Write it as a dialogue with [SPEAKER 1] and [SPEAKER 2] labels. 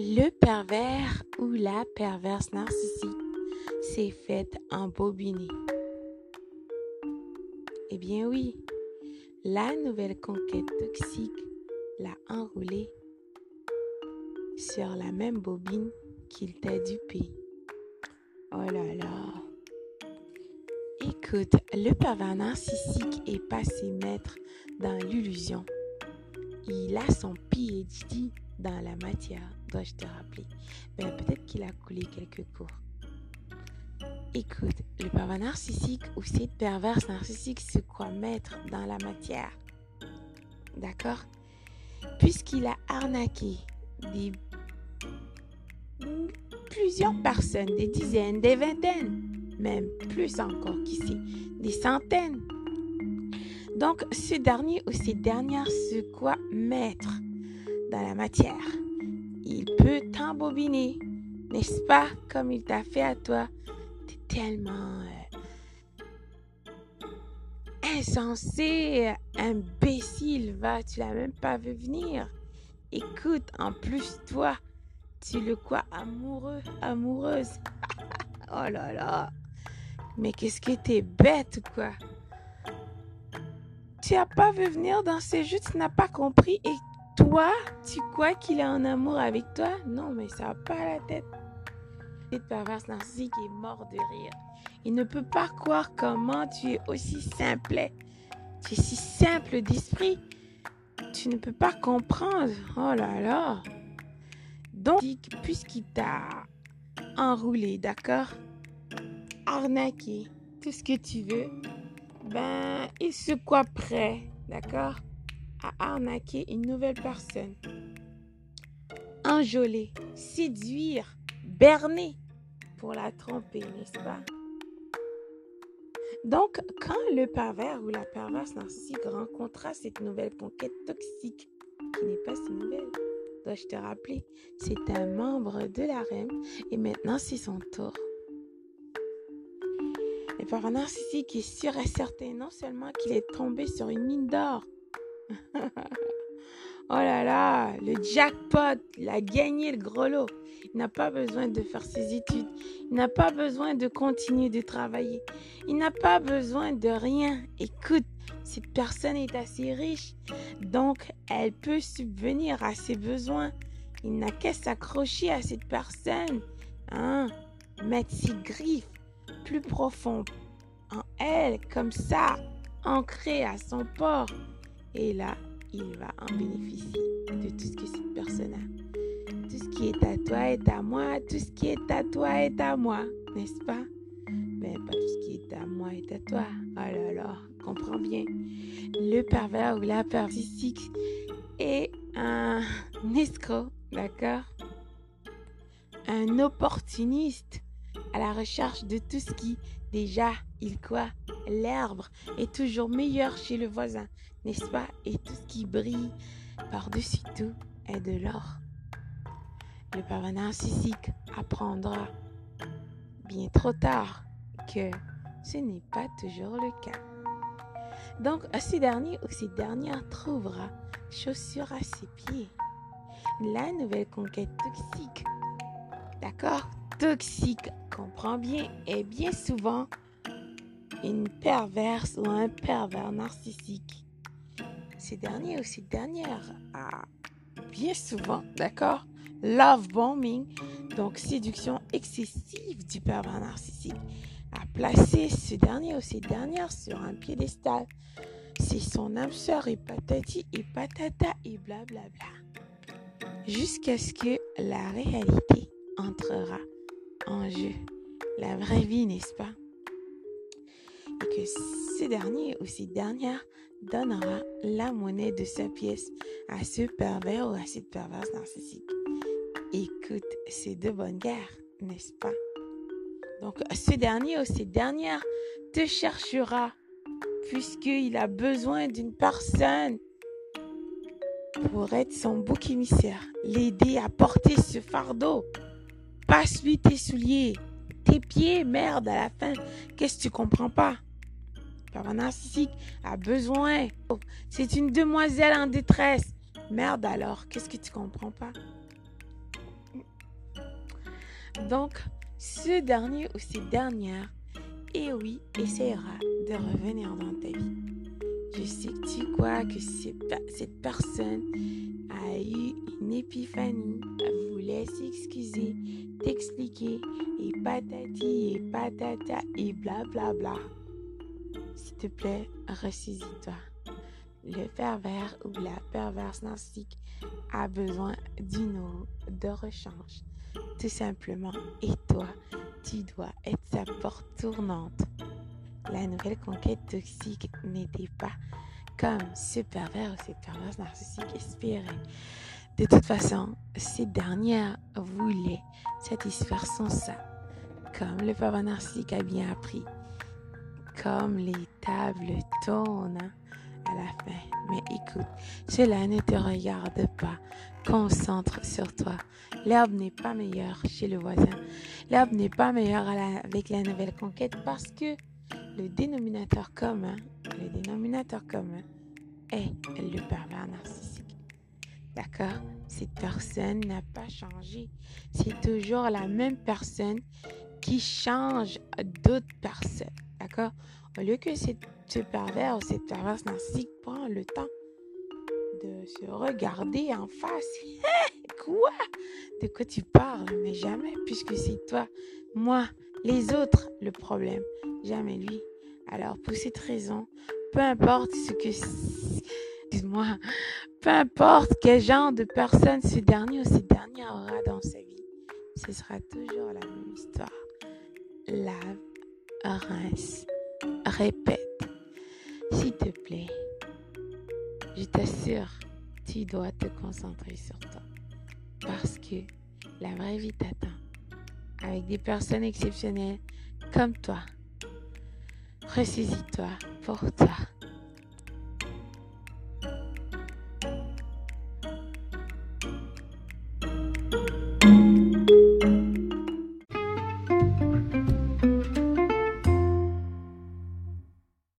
[SPEAKER 1] Le pervers ou la perverse narcissique s'est faite embobiner. Eh bien oui, la nouvelle conquête toxique l'a enroulé sur la même bobine qu'il t'a dupé. Oh là là. Écoute, le pervers narcissique est passé maître dans l'illusion. Il a son PhD dans la matière, dois-je te rappeler. Ben, peut-être qu'il a coulé quelques cours. Écoute, le pervers narcissique ou cette perverse narcissique se croit maître dans la matière. D'accord? Puisqu'il a arnaqué des plusieurs personnes, des dizaines, des vingtaines, même plus encore qu'ici, des centaines. Donc, ce dernier ou ces dernières se croient maître dans la matière. Il peut t'embobiner, n'est-ce pas, comme il t'a fait à toi? T'es tellement euh, insensé, imbécile, va, tu l'as même pas vu venir. Écoute, en plus, toi, tu le crois amoureux, amoureuse. oh là là. Mais qu'est-ce que t'es bête quoi? Tu n'as pas vu venir dans ces jeux, tu n'as pas compris et toi, tu crois qu'il est en amour avec toi? Non, mais ça n'a pas la tête. Cette perverse narcissique est mort de rire. Il ne peut pas croire comment tu es aussi simple. Tu es si simple d'esprit. Tu ne peux pas comprendre. Oh là là. Donc, puisqu'il t'a enroulé, d'accord? Arnaqué, tout ce que tu veux, ben, il se croit prêt, d'accord? À arnaquer une nouvelle personne. Enjoler, séduire, berner pour la tromper, n'est-ce pas? Donc, quand le pervers ou la perverse narcissique rencontra cette nouvelle conquête toxique, qui n'est pas si nouvelle, dois-je te rappeler, c'est un membre de la reine et maintenant c'est son tour. Le pervers narcissique est sûr et certain non seulement qu'il est tombé sur une mine d'or, oh là là, le jackpot, il a gagné le gros lot. Il n'a pas besoin de faire ses études. Il n'a pas besoin de continuer de travailler. Il n'a pas besoin de rien. Écoute, cette personne est assez riche, donc elle peut subvenir à ses besoins. Il n'a qu'à s'accrocher à cette personne, hein, mettre ses griffes plus profondes en elle, comme ça, ancrées à son port. Et là, il va en bénéficier de tout ce que cette personne a. Tout ce qui est à toi est à moi, tout ce qui est à toi est à moi, n'est-ce pas? Mais ben, pas tout ce qui est à moi est à toi. Oh là là, comprends bien. Le pervers ou la perversique est un escroc, d'accord? Un opportuniste à la recherche de tout ce qui, déjà, il croit, l'herbe est toujours meilleure chez le voisin, n'est-ce pas? Et tout ce qui brille par-dessus tout est de l'or. Le pervers narcissique apprendra bien trop tard que ce n'est pas toujours le cas. Donc, ce dernier ou cette dernière trouvera chaussure à ses pieds. La nouvelle conquête toxique. D'accord? Toxique, comprends bien, et bien souvent une perverse ou un pervers narcissique. Ces derniers ou ces dernières a bien souvent, d'accord, love bombing, donc séduction excessive du pervers narcissique, a placé ce dernier ou ces dernières sur un piédestal. C'est son âme sœur et patati et patata et blablabla. Jusqu'à ce que la réalité entrera en jeu. La vraie vie, n'est-ce pas? Et que ce dernier ou cette dernière donnera la monnaie de sa pièce à ce pervers ou à cette perverse narcissique. Écoute, c'est de bonne guerre, n'est-ce pas? Donc, ce dernier ou cette dernière te cherchera puisqu'il a besoin d'une personne pour être son bouc émissaire, l'aider à porter ce fardeau. Passe-lui tes souliers, tes pieds, merde, à la fin. Qu'est-ce que tu comprends pas? Pervers narcissique a besoin. C'est une demoiselle en détresse. Merde alors, qu'est-ce que tu comprends pas? Donc, ce dernier ou cette dernière, et oui, essaiera de revenir dans ta vie. Je sais que tu crois que cette personne a eu une épiphanie, voulait s'excuser, t'expliquer, et patati et patata et blablabla. Bla bla. S'il te plaît, ressaisis-toi. Le pervers ou la perverse narcissique a besoin d'une eau de rechange. Tout simplement. Et toi, tu dois être sa porte tournante. La nouvelle conquête toxique n'était pas comme ce pervers ou cette perverse narcissique espérait. De toute façon, cette dernière voulait satisfaire son ça, comme le pervers narcissique a bien appris. Comme les tables tournent, à la fin. Mais écoute, cela ne te regarde pas. Concentre sur toi. L'herbe n'est pas meilleure chez le voisin. L'herbe n'est pas meilleure avec la nouvelle conquête parce que le dénominateur commun, le dénominateur commun est le pervers narcissique. D'accord? Cette personne n'a pas changé. C'est toujours la même personne qui change d'autres personnes. D'accord? Au lieu que ce pervers ou cette perverse narcissique prend le temps de se regarder en face. quoi? De quoi tu parles? Mais jamais, puisque c'est toi, moi, les autres le problème, jamais lui. Alors pour cette raison, peu importe ce que... Excuse-moi, peu importe quel genre de personne ce dernier ou cette dernière aura dans sa vie, ce sera toujours la même histoire. Lave, rince, répète s'il te plaît, je t'assure, tu dois te concentrer sur toi. Parce que la vraie vie t'attend. Avec des personnes exceptionnelles comme toi. Ressaisis-toi pour toi.